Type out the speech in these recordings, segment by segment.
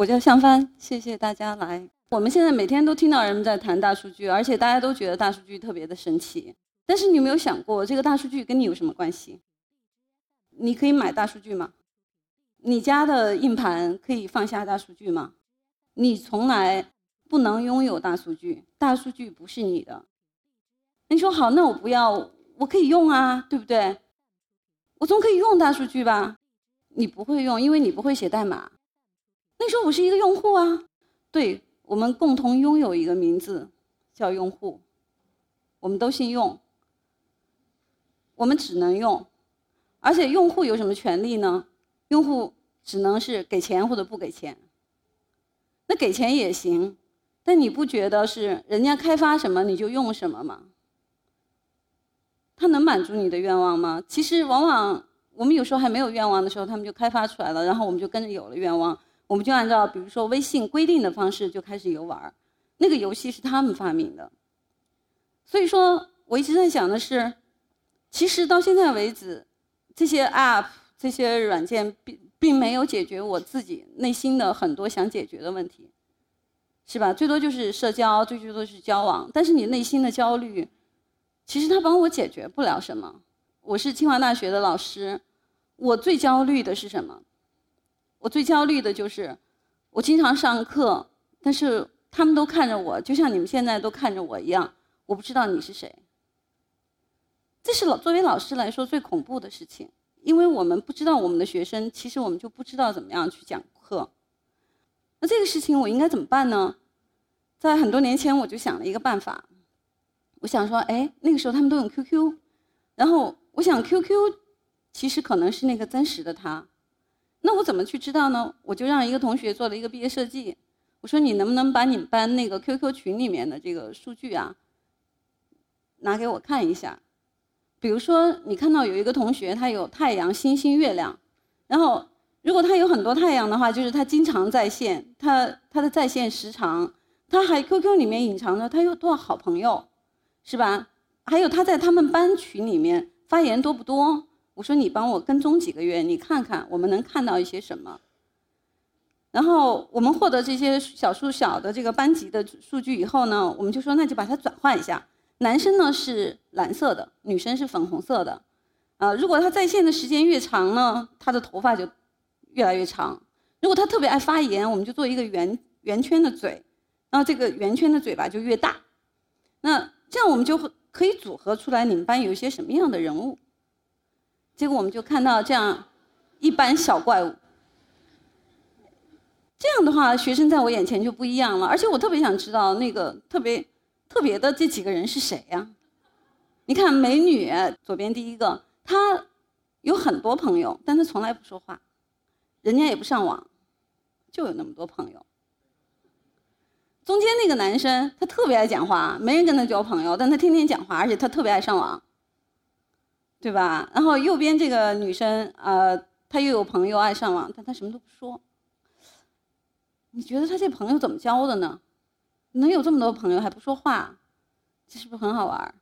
我叫向帆，谢谢大家来。我们现在每天都听到人们在谈大数据，而且大家都觉得大数据特别的神奇。但是你有没有想过，这个大数据跟你有什么关系？你可以买大数据吗？你家的硬盘可以放下大数据吗？你从来不能拥有大数据，大数据不是你的。你说好，那我不要，我可以用啊，对不对？我总可以用大数据吧？你不会用，因为你不会写代码。那时候我是一个用户啊，对我们共同拥有一个名字叫用户，我们都姓用，我们只能用，而且用户有什么权利呢？用户只能是给钱或者不给钱。那给钱也行，但你不觉得是人家开发什么你就用什么吗？他能满足你的愿望吗？其实往往我们有时候还没有愿望的时候，他们就开发出来了，然后我们就跟着有了愿望。我们就按照比如说微信规定的方式就开始游玩那个游戏是他们发明的。所以说，我一直在想的是，其实到现在为止，这些 App、这些软件并并没有解决我自己内心的很多想解决的问题，是吧？最多就是社交，最多是交往。但是你内心的焦虑，其实它帮我解决不了什么。我是清华大学的老师，我最焦虑的是什么？我最焦虑的就是，我经常上课，但是他们都看着我，就像你们现在都看着我一样，我不知道你是谁。这是老作为老师来说最恐怖的事情，因为我们不知道我们的学生，其实我们就不知道怎么样去讲课。那这个事情我应该怎么办呢？在很多年前我就想了一个办法，我想说，哎，那个时候他们都用 QQ，然后我想 QQ 其实可能是那个真实的他。那我怎么去知道呢？我就让一个同学做了一个毕业设计，我说你能不能把你们班那个 QQ 群里面的这个数据啊，拿给我看一下。比如说你看到有一个同学他有太阳、星星、月亮，然后如果他有很多太阳的话，就是他经常在线，他他的在线时长，他还 QQ 里面隐藏着他有多少好朋友，是吧？还有他在他们班群里面发言多不多？我说你帮我跟踪几个月，你看看我们能看到一些什么。然后我们获得这些小数小的这个班级的数据以后呢，我们就说那就把它转换一下。男生呢是蓝色的，女生是粉红色的。啊，如果他在线的时间越长呢，他的头发就越来越长。如果他特别爱发言，我们就做一个圆圆圈的嘴，然后这个圆圈的嘴巴就越大。那这样我们就会可以组合出来你们班有一些什么样的人物。结果我们就看到这样一班小怪物，这样的话，学生在我眼前就不一样了。而且我特别想知道那个特别特别的这几个人是谁呀？你看美女左边第一个，她有很多朋友，但她从来不说话，人家也不上网，就有那么多朋友。中间那个男生，他特别爱讲话，没人跟他交朋友，但他天天讲话，而且他特别爱上网。对吧？然后右边这个女生，呃，她又有朋友爱上网，但她什么都不说。你觉得她这朋友怎么交的呢？能有这么多朋友还不说话，这是不是很好玩？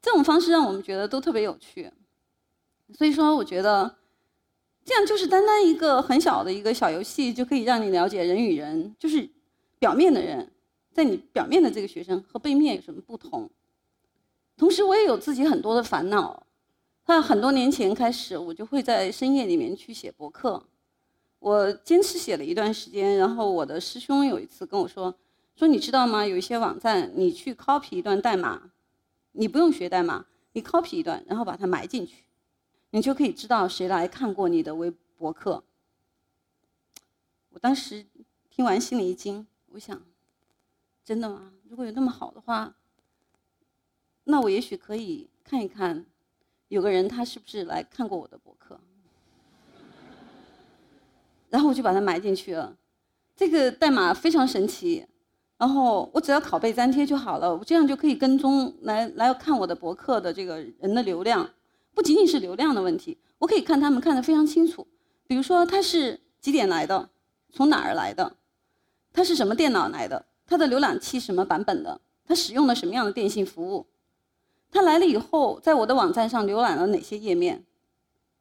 这种方式让我们觉得都特别有趣。所以说，我觉得这样就是单单一个很小的一个小游戏，就可以让你了解人与人，就是表面的人，在你表面的这个学生和背面有什么不同。同时，我也有自己很多的烦恼。在很多年前开始，我就会在深夜里面去写博客。我坚持写了一段时间，然后我的师兄有一次跟我说：“说你知道吗？有一些网站，你去 copy 一段代码，你不用学代码，你 copy 一段，然后把它埋进去，你就可以知道谁来看过你的微博客。”我当时听完心里一惊，我想：真的吗？如果有那么好的话，那我也许可以看一看。有个人他是不是来看过我的博客？然后我就把它埋进去了。这个代码非常神奇，然后我只要拷贝粘贴就好了，我这样就可以跟踪来来看我的博客的这个人的流量，不仅仅是流量的问题，我可以看他们看得非常清楚。比如说他是几点来的，从哪儿来的，他是什么电脑来的，他的浏览器什么版本的，他使用了什么样的电信服务。他来了以后，在我的网站上浏览了哪些页面？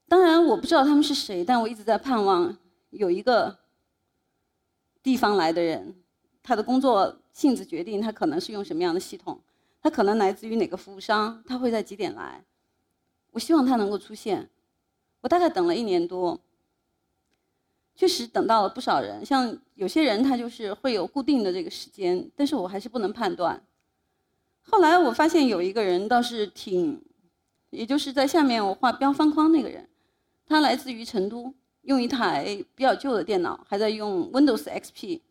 当然我不知道他们是谁，但我一直在盼望有一个地方来的人，他的工作性质决定他可能是用什么样的系统，他可能来自于哪个服务商，他会在几点来。我希望他能够出现。我大概等了一年多，确实等到了不少人。像有些人他就是会有固定的这个时间，但是我还是不能判断。后来我发现有一个人倒是挺，也就是在下面我画标方框那个人，他来自于成都。用一台比较旧的电脑，还在用 Windows XP，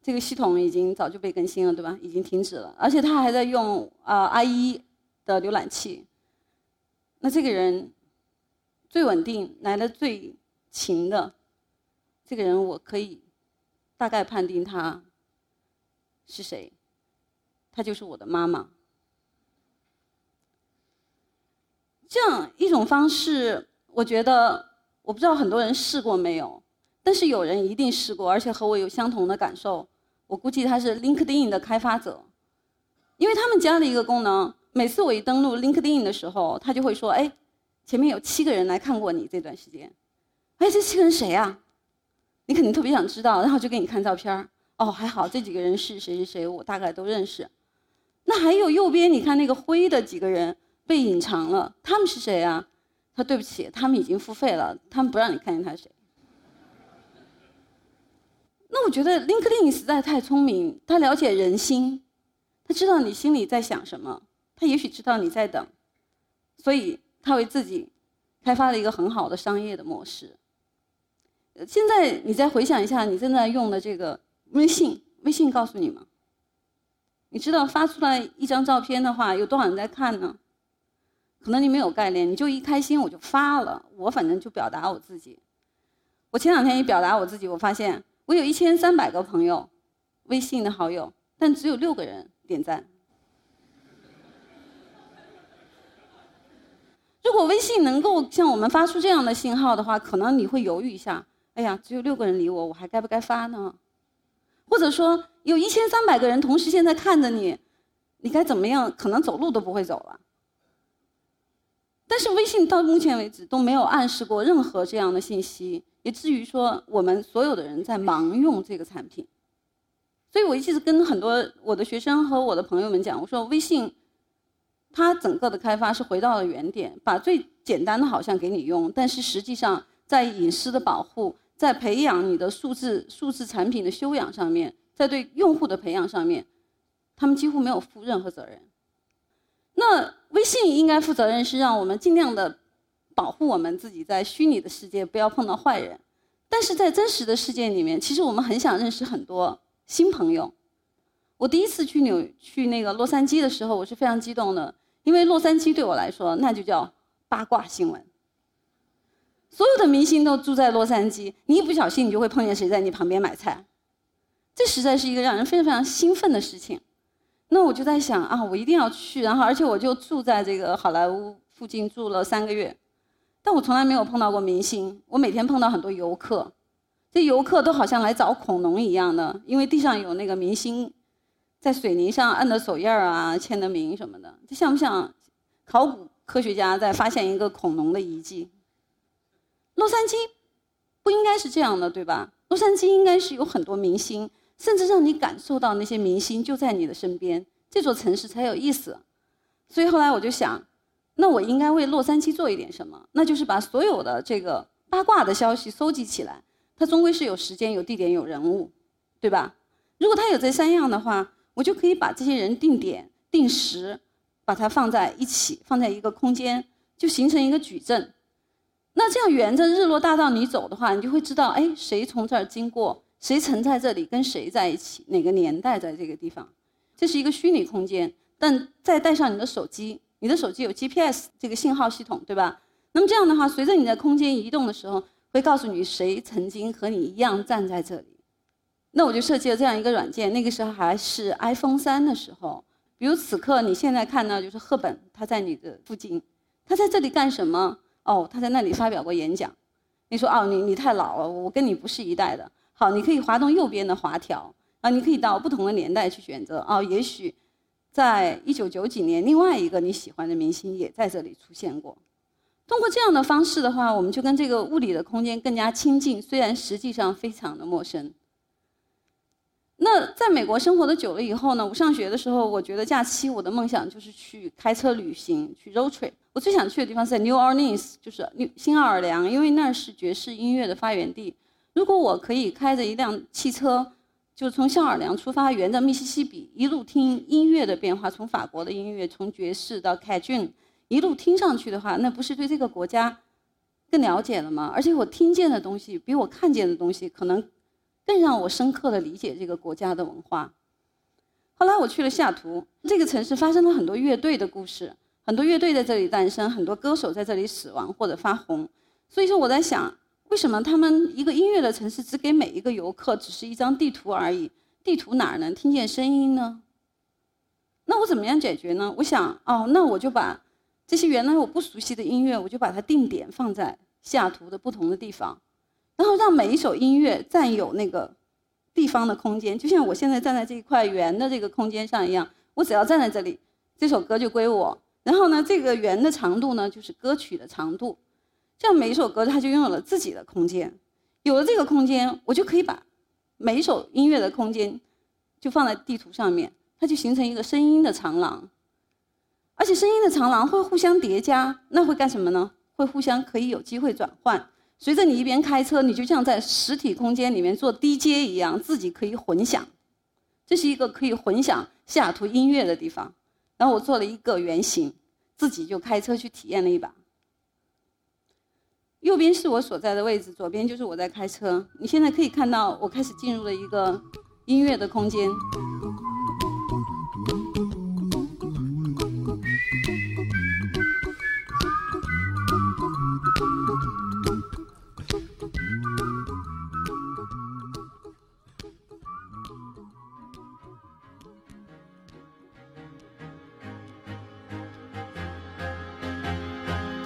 这个系统已经早就被更新了，对吧？已经停止了，而且他还在用啊 IE 的浏览器。那这个人最稳定、来的最勤的这个人，我可以大概判定他是谁，她就是我的妈妈。这样一种方式，我觉得。我不知道很多人试过没有，但是有人一定试过，而且和我有相同的感受。我估计他是 LinkedIn 的开发者，因为他们加了一个功能，每次我一登录 LinkedIn 的时候，他就会说：“哎，前面有七个人来看过你这段时间，哎，这七个人谁呀？你肯定特别想知道，然后就给你看照片儿。哦，还好这几个人是谁谁谁，我大概都认识。那还有右边你看那个灰的几个人被隐藏了，他们是谁啊？”他对不起，他们已经付费了，他们不让你看见他是谁。那我觉得 LinkedIn 实在太聪明，他了解人心，他知道你心里在想什么，他也许知道你在等，所以他为自己开发了一个很好的商业的模式。现在你再回想一下，你正在用的这个微信，微信告诉你吗？你知道发出来一张照片的话，有多少人在看呢？可能你没有概念，你就一开心我就发了，我反正就表达我自己。我前两天一表达我自己，我发现我有一千三百个朋友，微信的好友，但只有六个人点赞。如果微信能够向我们发出这样的信号的话，可能你会犹豫一下，哎呀，只有六个人理我，我还该不该发呢？或者说，有一千三百个人同时现在看着你，你该怎么样？可能走路都不会走了。但是微信到目前为止都没有暗示过任何这样的信息，以至于说我们所有的人在盲用这个产品。所以我一直跟很多我的学生和我的朋友们讲，我说微信，它整个的开发是回到了原点，把最简单的好像给你用，但是实际上在隐私的保护，在培养你的数字数字产品的修养上面，在对用户的培养上面，他们几乎没有负任何责任。那微信应该负责任是让我们尽量的保护我们自己在虚拟的世界不要碰到坏人，但是在真实的世界里面，其实我们很想认识很多新朋友。我第一次去纽去那个洛杉矶的时候，我是非常激动的，因为洛杉矶对我来说那就叫八卦新闻。所有的明星都住在洛杉矶，你一不小心你就会碰见谁在你旁边买菜，这实在是一个让人非常非常兴奋的事情。那我就在想啊，我一定要去，然后而且我就住在这个好莱坞附近住了三个月，但我从来没有碰到过明星，我每天碰到很多游客，这游客都好像来找恐龙一样的，因为地上有那个明星在水泥上按的手印儿啊、签的名什么的，这像不像考古科学家在发现一个恐龙的遗迹？洛杉矶不应该是这样的，对吧？洛杉矶应该是有很多明星。甚至让你感受到那些明星就在你的身边，这座城市才有意思。所以后来我就想，那我应该为洛杉矶做一点什么？那就是把所有的这个八卦的消息收集起来。它终归是有时间、有地点、有人物，对吧？如果它有这三样的话，我就可以把这些人定点、定时，把它放在一起，放在一个空间，就形成一个矩阵。那这样沿着日落大道你走的话，你就会知道，哎，谁从这儿经过。谁曾在这里跟谁在一起？哪个年代在这个地方？这是一个虚拟空间，但再带上你的手机，你的手机有 GPS 这个信号系统，对吧？那么这样的话，随着你在空间移动的时候，会告诉你谁曾经和你一样站在这里。那我就设计了这样一个软件，那个时候还是 iPhone 三的时候。比如此刻你现在看到就是赫本，他在你的附近，他在这里干什么？哦，他在那里发表过演讲。你说哦，你你太老了，我跟你不是一代的。好，你可以滑动右边的滑条啊，你可以到不同的年代去选择哦。也许，在一九九几年，另外一个你喜欢的明星也在这里出现过。通过这样的方式的话，我们就跟这个物理的空间更加亲近，虽然实际上非常的陌生。那在美国生活的久了以后呢，我上学的时候，我觉得假期我的梦想就是去开车旅行，去 road trip。我最想去的地方是在 New Orleans，就是新奥尔良，因为那是爵士音乐的发源地。如果我可以开着一辆汽车，就从新奥尔良出发，沿着密西西比一路听音乐的变化，从法国的音乐，从爵士到 Cajun，一路听上去的话，那不是对这个国家更了解了吗？而且我听见的东西比我看见的东西可能。更让我深刻的理解这个国家的文化。后来我去了西雅图，这个城市发生了很多乐队的故事，很多乐队在这里诞生，很多歌手在这里死亡或者发红。所以说我在想，为什么他们一个音乐的城市只给每一个游客只是一张地图而已？地图哪儿能听见声音呢？那我怎么样解决呢？我想，哦，那我就把这些原来我不熟悉的音乐，我就把它定点放在西雅图的不同的地方。然后让每一首音乐占有那个地方的空间，就像我现在站在这一块圆的这个空间上一样。我只要站在这里，这首歌就归我。然后呢，这个圆的长度呢，就是歌曲的长度。这样每一首歌它就拥有了自己的空间。有了这个空间，我就可以把每一首音乐的空间就放在地图上面，它就形成一个声音的长廊。而且声音的长廊会互相叠加，那会干什么呢？会互相可以有机会转换。随着你一边开车，你就像在实体空间里面做 DJ 一样，自己可以混响。这是一个可以混响西雅图音乐的地方。然后我做了一个圆形，自己就开车去体验了一把。右边是我所在的位置，左边就是我在开车。你现在可以看到，我开始进入了一个音乐的空间。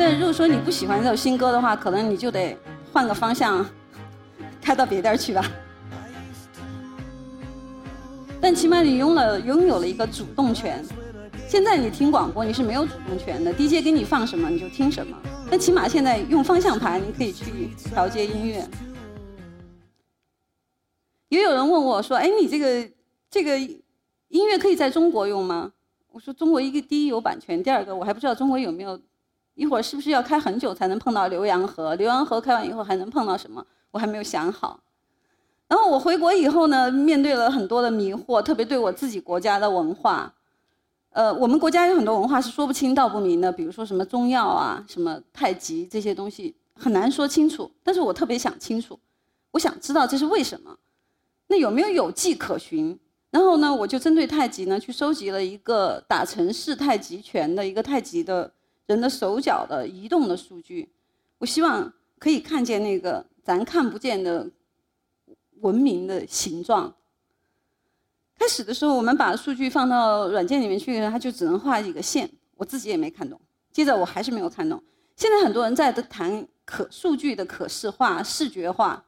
但如果说你不喜欢这首新歌的话，可能你就得换个方向，开到别地儿去吧。但起码你拥了拥有了一个主动权。现在你听广播你是没有主动权的，DJ 给你放什么你就听什么。但起码现在用方向盘你可以去调节音乐。也有人问我说：“哎，你这个这个音乐可以在中国用吗？”我说：“中国一个第一有版权，第二个我还不知道中国有没有。”一会儿是不是要开很久才能碰到浏阳河？浏阳河开完以后还能碰到什么？我还没有想好。然后我回国以后呢，面对了很多的迷惑，特别对我自己国家的文化。呃，我们国家有很多文化是说不清道不明的，比如说什么中药啊、什么太极这些东西很难说清楚。但是我特别想清楚，我想知道这是为什么。那有没有有迹可循？然后呢，我就针对太极呢去收集了一个打成式太极拳的一个太极的。人的手脚的移动的数据，我希望可以看见那个咱看不见的文明的形状。开始的时候，我们把数据放到软件里面去，它就只能画几个线，我自己也没看懂。接着我还是没有看懂。现在很多人在谈可数据的可视化、视觉化，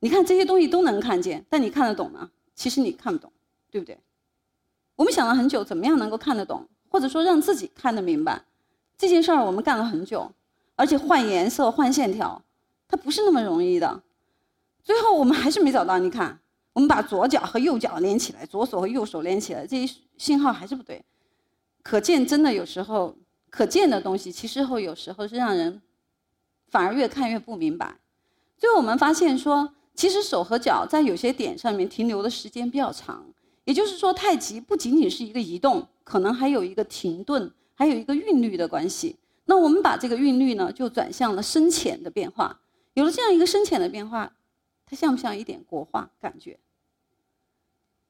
你看这些东西都能看见，但你看得懂吗？其实你看不懂，对不对？我们想了很久，怎么样能够看得懂，或者说让自己看得明白。这件事儿我们干了很久，而且换颜色、换线条，它不是那么容易的。最后我们还是没找到。你看，我们把左脚和右脚连起来，左手和右手连起来，这些信号还是不对。可见，真的有时候可见的东西，其实后有时候是让人反而越看越不明白。最后我们发现说，其实手和脚在有些点上面停留的时间比较长。也就是说，太极不仅仅是一个移动，可能还有一个停顿。还有一个韵律的关系，那我们把这个韵律呢，就转向了深浅的变化。有了这样一个深浅的变化，它像不像一点国画感觉？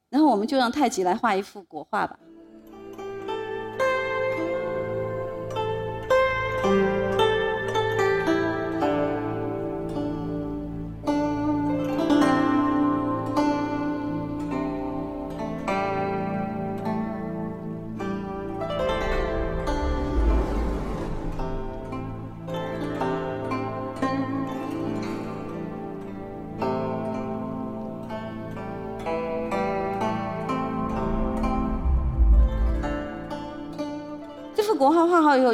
然后我们就让太极来画一幅国画吧。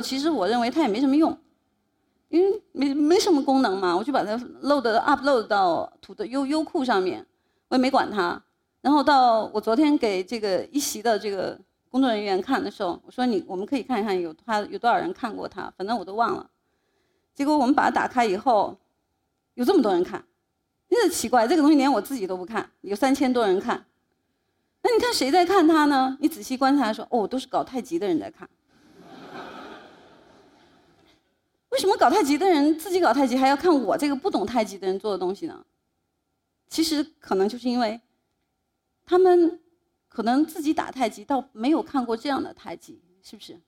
其实我认为它也没什么用，因为没没什么功能嘛，我就把它 load upload 到土豆优优酷上面，我也没管它。然后到我昨天给这个一席的这个工作人员看的时候，我说你我们可以看一看有他有多少人看过他，反正我都忘了。结果我们把它打开以后，有这么多人看，真的奇怪，这个东西连我自己都不看，有三千多人看。那你看谁在看他呢？你仔细观察说，哦，都是搞太极的人在看。为什么搞太极的人自己搞太极，还要看我这个不懂太极的人做的东西呢？其实可能就是因为，他们可能自己打太极，倒没有看过这样的太极，是不是？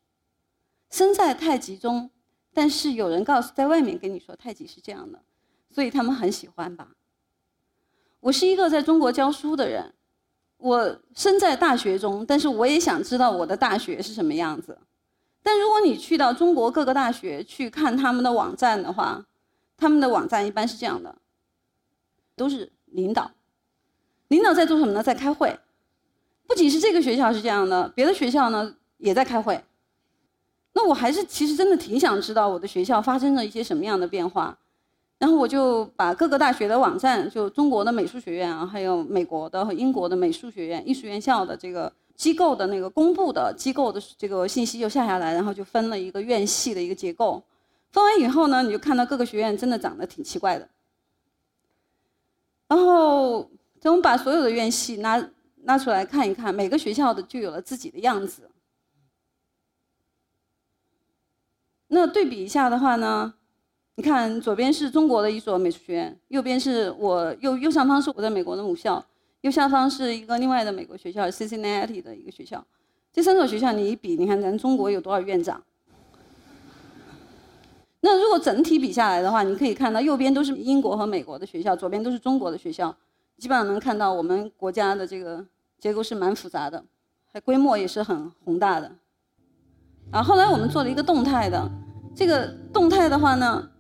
身在太极中，但是有人告诉在外面跟你说太极是这样的，所以他们很喜欢吧。我是一个在中国教书的人。我身在大学中，但是我也想知道我的大学是什么样子。但如果你去到中国各个大学去看他们的网站的话，他们的网站一般是这样的，都是领导，领导在做什么呢？在开会。不仅是这个学校是这样的，别的学校呢也在开会。那我还是其实真的挺想知道我的学校发生了一些什么样的变化。然后我就把各个大学的网站，就中国的美术学院啊，还有美国的和英国的美术学院、艺术院校的这个机构的那个公布的机构的这个信息就下下来，然后就分了一个院系的一个结构。分完以后呢，你就看到各个学院真的长得挺奇怪的。然后等我们把所有的院系拿拿出来看一看，每个学校的就有了自己的样子。那对比一下的话呢？你看，左边是中国的一所美术学院，右边是我右右上方是我在美国的母校，右下方是一个另外的美国学校，Cincinnati 的一个学校。这三所学校你一比，你看咱中国有多少院长？那如果整体比下来的话，你可以看到右边都是英国和美国的学校，左边都是中国的学校，基本上能看到我们国家的这个结构是蛮复杂的，还规模也是很宏大的。啊，后来我们做了一个动态的，这个动态的话呢。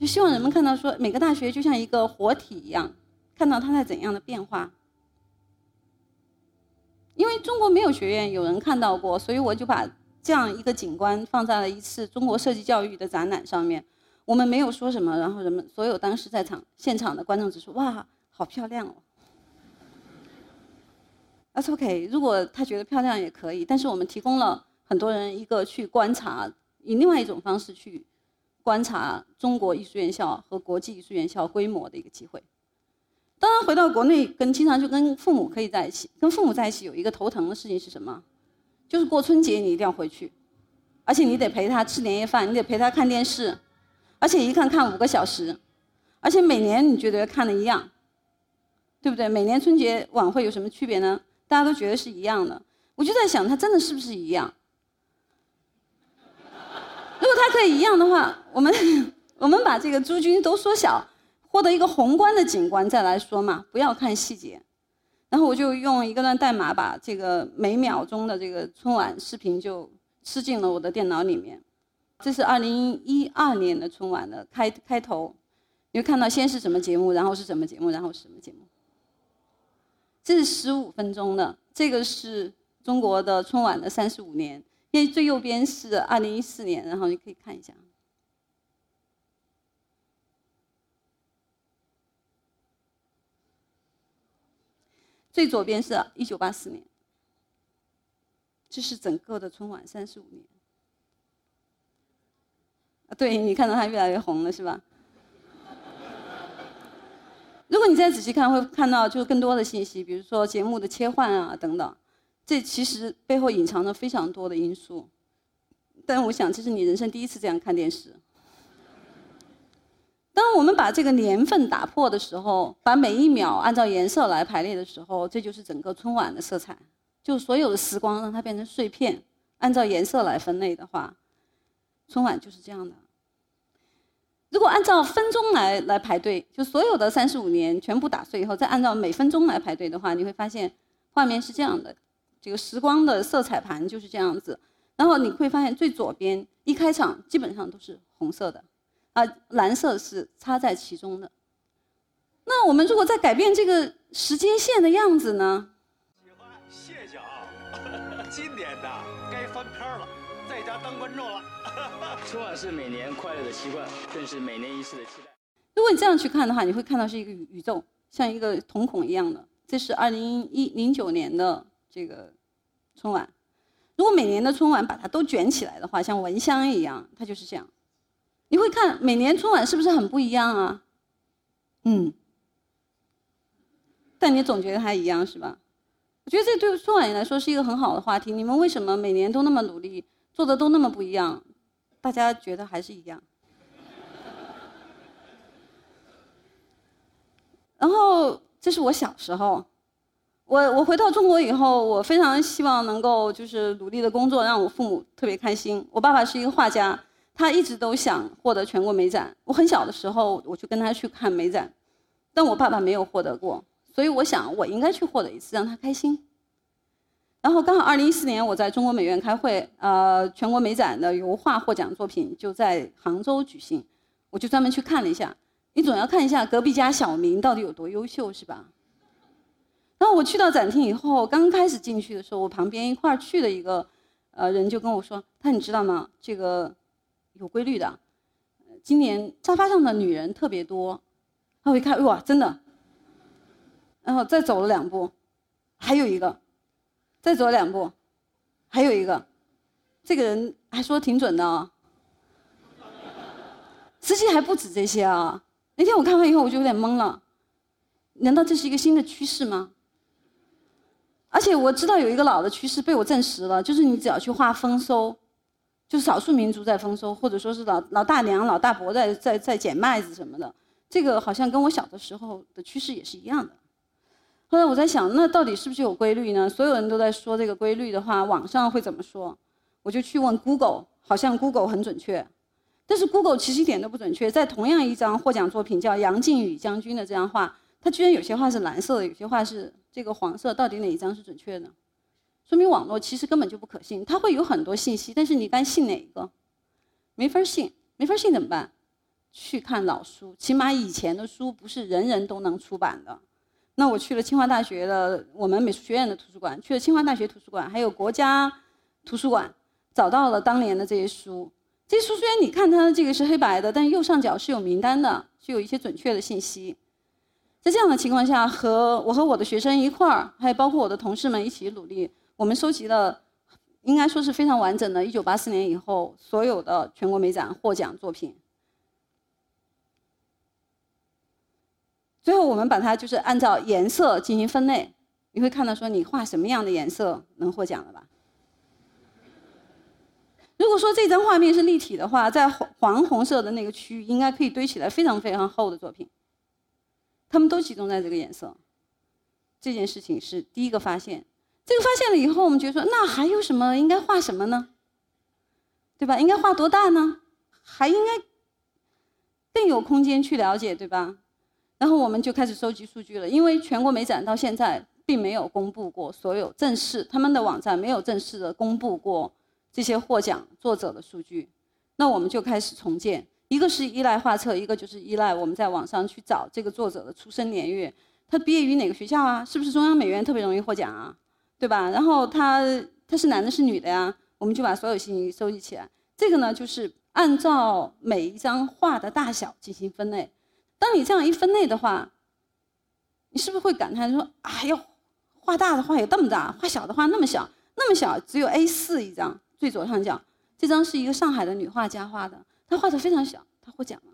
就希望人们看到说，每个大学就像一个活体一样，看到它在怎样的变化。因为中国没有学院有人看到过，所以我就把这样一个景观放在了一次中国设计教育的展览上面。我们没有说什么，然后人们所有当时在场现场的观众只说：“哇，好漂亮哦。” That's OK，如果他觉得漂亮也可以，但是我们提供了很多人一个去观察，以另外一种方式去。观察中国艺术院校和国际艺术院校规模的一个机会。当然，回到国内，跟经常就跟父母可以在一起。跟父母在一起有一个头疼的事情是什么？就是过春节你一定要回去，而且你得陪他吃年夜饭，你得陪他看电视，而且一看看五个小时，而且每年你觉得看的一样，对不对？每年春节晚会有什么区别呢？大家都觉得是一样的。我就在想，他真的是不是一样？如果它可以一样的话，我们我们把这个诸君都缩小，获得一个宏观的景观再来说嘛，不要看细节。然后我就用一个段代码把这个每秒钟的这个春晚视频就吃进了我的电脑里面。这是二零一二年的春晚的开开头，你会看到先是什么节目，然后是什么节目，然后是什么节目。这是十五分钟的，这个是中国的春晚的三十五年。因为最右边是二零一四年，然后你可以看一下。最左边是一九八四年，这是整个的春晚三十五年。啊，对你看到它越来越红了，是吧？如果你再仔细看，会看到就更多的信息，比如说节目的切换啊等等。这其实背后隐藏着非常多的因素，但我想这是你人生第一次这样看电视。当我们把这个年份打破的时候，把每一秒按照颜色来排列的时候，这就是整个春晚的色彩。就所有的时光让它变成碎片，按照颜色来分类的话，春晚就是这样的。如果按照分钟来来排队，就所有的三十五年全部打碎以后，再按照每分钟来排队的话，你会发现画面是这样的。这个时光的色彩盘就是这样子，然后你会发现最左边一开场基本上都是红色的，啊，蓝色是插在其中的。那我们如果再改变这个时间线的样子呢？喜欢，谢谢啊！今年的该翻篇了，在家当观众了。春晚是每年快乐的习惯，更是每年一次的期待。如果你这样去看的话，你会看到是一个宇宇宙，像一个瞳孔一样的。这是二零一零九年的这个春晚。如果每年的春晚把它都卷起来的话，像蚊香一样，它就是这样。你会看每年春晚是不是很不一样啊？嗯，但你总觉得它一样是吧？我觉得这对春晚来说是一个很好的话题。你们为什么每年都那么努力，做的都那么不一样？大家觉得还是一样。然后这是我小时候，我我回到中国以后，我非常希望能够就是努力的工作，让我父母特别开心。我爸爸是一个画家，他一直都想获得全国美展。我很小的时候，我就跟他去看美展，但我爸爸没有获得过，所以我想我应该去获得一次，让他开心。然后刚好二零一四年我在中国美院开会，呃，全国美展的油画获奖作品就在杭州举行，我就专门去看了一下。你总要看一下隔壁家小明到底有多优秀，是吧？然后我去到展厅以后，刚开始进去的时候，我旁边一块儿去的一个呃人就跟我说：“他你知道吗？这个有规律的，今年沙发上的女人特别多。”然后我一看，哇，真的。然后再走了两步，还有一个，再走两步，还有一个，这个人还说挺准的啊。实际还不止这些啊。那天我看完以后，我就有点懵了。难道这是一个新的趋势吗？而且我知道有一个老的趋势被我证实了，就是你只要去画丰收，就是少数民族在丰收，或者说是老老大娘、老大伯在在在捡麦子什么的，这个好像跟我小的时候的趋势也是一样的。后来我在想，那到底是不是有规律呢？所有人都在说这个规律的话，网上会怎么说？我就去问 Google，好像 Google 很准确。但是 Google 其实一点都不准确，在同样一张获奖作品叫杨靖宇将军的这张画，它居然有些画是蓝色的，有些画是这个黄色，到底哪一张是准确的？说明网络其实根本就不可信，它会有很多信息，但是你该信哪一个？没法信，没法信怎么办？去看老书，起码以前的书不是人人都能出版的。那我去了清华大学的我们美术学院的图书馆，去了清华大学图书馆，还有国家图书馆，找到了当年的这些书。这些书虽然你看它这个是黑白的，但右上角是有名单的，是有一些准确的信息。在这样的情况下，和我和我的学生一块儿，还有包括我的同事们一起努力，我们收集了应该说是非常完整的1984年以后所有的全国美展获奖作品。最后我们把它就是按照颜色进行分类，你会看到说你画什么样的颜色能获奖了吧？如果说这张画面是立体的话，在黄黄红色的那个区域，应该可以堆起来非常非常厚的作品。他们都集中在这个颜色。这件事情是第一个发现。这个发现了以后，我们觉得说，那还有什么应该画什么呢？对吧？应该画多大呢？还应该更有空间去了解，对吧？然后我们就开始收集数据了。因为全国美展到现在并没有公布过所有正式，他们的网站没有正式的公布过。这些获奖作者的数据，那我们就开始重建。一个是依赖画册，一个就是依赖我们在网上去找这个作者的出生年月，他毕业于哪个学校啊？是不是中央美院特别容易获奖啊？对吧？然后他他是男的是女的呀？我们就把所有信息收集起来。这个呢，就是按照每一张画的大小进行分类。当你这样一分类的话，你是不是会感叹说：“哎呦，画大的画有这么大，画小的画那么小，那么小，只有 A4 一张。”最左上角，这张是一个上海的女画家画的，她画的非常小，她获奖了。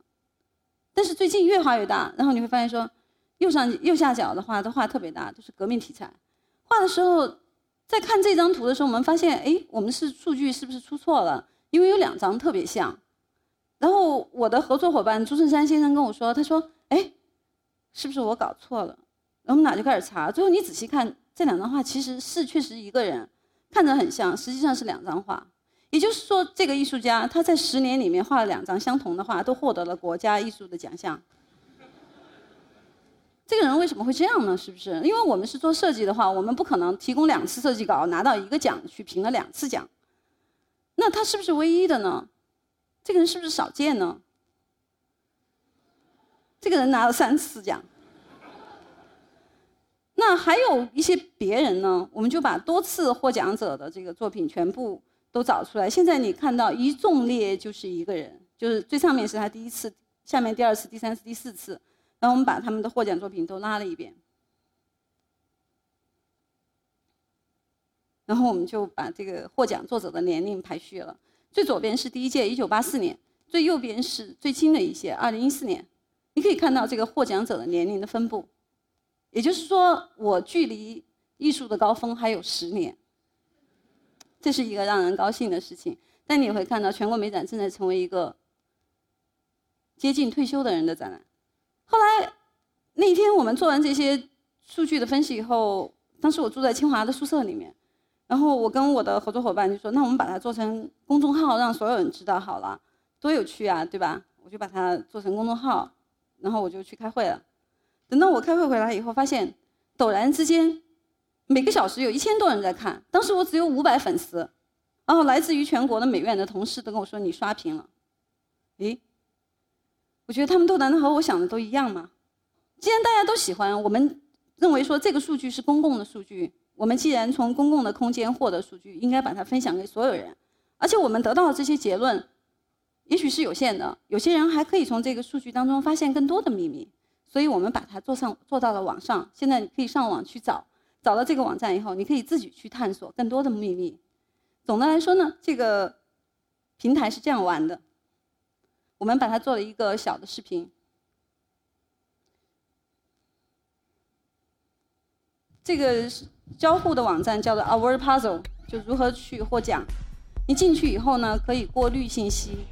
但是最近越画越大，然后你会发现说，右上右下角的画都画特别大，都是革命题材。画的时候，在看这张图的时候，我们发现，哎，我们是数据是不是出错了？因为有两张特别像。然后我的合作伙伴朱胜山先生跟我说，他说，哎，是不是我搞错了？然后我们俩就开始查，最后你仔细看这两张画，其实是确实一个人。看着很像，实际上是两张画。也就是说，这个艺术家他在十年里面画了两张相同的画，都获得了国家艺术的奖项。为什么会这样呢？是不是？因为我们是做设计的话，我们不可能提供两次设计稿拿到一个奖去评了两次奖。那他是不是唯一的呢？这个人是不是少见呢？这个人拿了三次奖。那还有一些别人呢，我们就把多次获奖者的这个作品全部都找出来。现在你看到一纵列就是一个人，就是最上面是他第一次，下面第二次、第三次、第四次，然后我们把他们的获奖作品都拉了一遍。然后我们就把这个获奖作者的年龄排序了。最左边是第一届，一九八四年；最右边是最新的一届，二零一四年。你可以看到这个获奖者的年龄的分布，也就是说，我距离艺术的高峰还有十年，这是一个让人高兴的事情。但你会看到，全国美展正在成为一个接近退休的人的展览。后来那天我们做完这些数据的分析以后，当时我住在清华的宿舍里面，然后我跟我的合作伙伴就说：“那我们把它做成公众号，让所有人知道好了，多有趣啊，对吧？”我就把它做成公众号。然后我就去开会了。等到我开会回来以后，发现陡然之间，每个小时有一千多人在看。当时我只有五百粉丝，然后来自于全国的美院的同事都跟我说：“你刷屏了。”诶，我觉得他们都难道和我想的都一样吗？既然大家都喜欢，我们认为说这个数据是公共的数据，我们既然从公共的空间获得数据，应该把它分享给所有人。而且我们得到的这些结论。也许是有限的，有些人还可以从这个数据当中发现更多的秘密，所以我们把它做上做到了网上。现在你可以上网去找，找到这个网站以后，你可以自己去探索更多的秘密。总的来说呢，这个平台是这样玩的。我们把它做了一个小的视频。这个交互的网站叫做 Our Puzzle，就如何去获奖。你进去以后呢，可以过滤信息。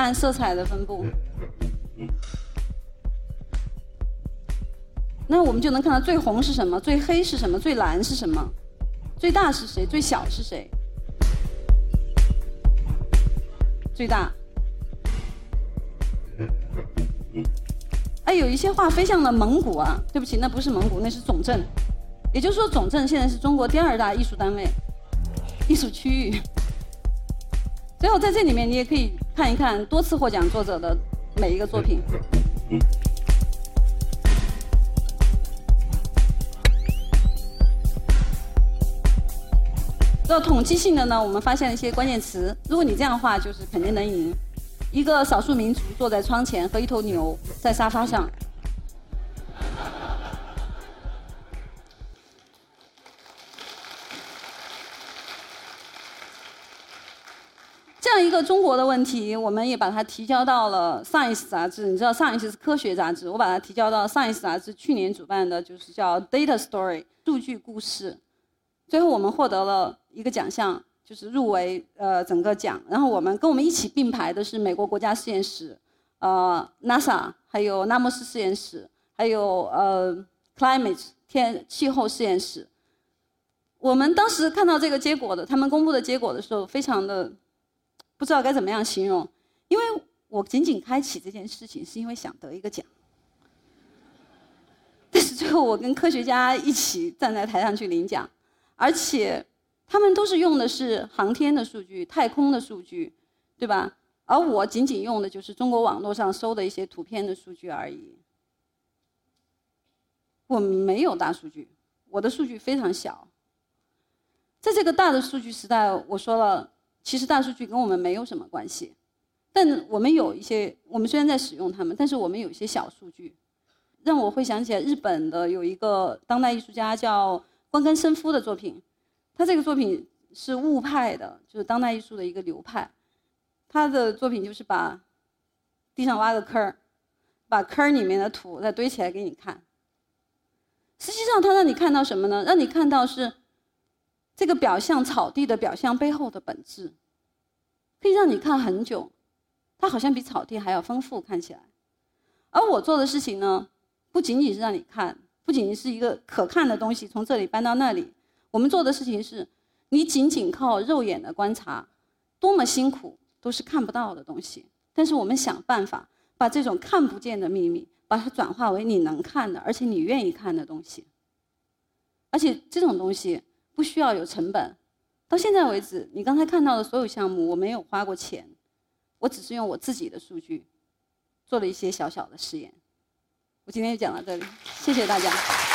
按色彩的分布，那我们就能看到最红是什么，最黑是什么，最蓝是什么，最大是谁，最小是谁，最大。哎，有一些画飞向了蒙古啊！对不起，那不是蒙古，那是总镇。也就是说，总镇现在是中国第二大艺术单位、艺术区域。最后，在这里面你也可以看一看多次获奖作者的每一个作品。做统计性的呢，我们发现了一些关键词。如果你这样的话，就是肯定能赢。一个少数民族坐在窗前，和一头牛在沙发上。一个中国的问题，我们也把它提交到了《Science》杂志。你知道，《Science》是科学杂志，我把它提交到《Science》杂志去年主办的，就是叫《Data Story》数据故事。最后，我们获得了一个奖项，就是入围呃整个奖。然后，我们跟我们一起并排的是美国国家实验室、呃 NASA，还有纳莫斯实验室，还有呃 Climate 天气候实验室。我们当时看到这个结果的，他们公布的结果的时候，非常的。不知道该怎么样形容，因为我仅仅开启这件事情是因为想得一个奖，但是最后我跟科学家一起站在台上去领奖，而且他们都是用的是航天的数据、太空的数据，对吧？而我仅仅用的就是中国网络上搜的一些图片的数据而已，我没有大数据，我的数据非常小，在这个大的数据时代，我说了。其实大数据跟我们没有什么关系，但我们有一些，我们虽然在使用它们，但是我们有一些小数据，让我会想起来日本的有一个当代艺术家叫关根伸夫的作品，他这个作品是物派的，就是当代艺术的一个流派，他的作品就是把地上挖个坑儿，把坑儿里面的土再堆起来给你看。实际上，他让你看到什么呢？让你看到是。这个表象草地的表象背后的本质，可以让你看很久，它好像比草地还要丰富看起来。而我做的事情呢，不仅仅是让你看，不仅仅是一个可看的东西从这里搬到那里。我们做的事情是，你仅仅靠肉眼的观察，多么辛苦都是看不到的东西。但是我们想办法把这种看不见的秘密，把它转化为你能看的，而且你愿意看的东西。而且这种东西。不需要有成本。到现在为止，你刚才看到的所有项目，我没有花过钱，我只是用我自己的数据做了一些小小的试验。我今天就讲到这里。谢谢大家。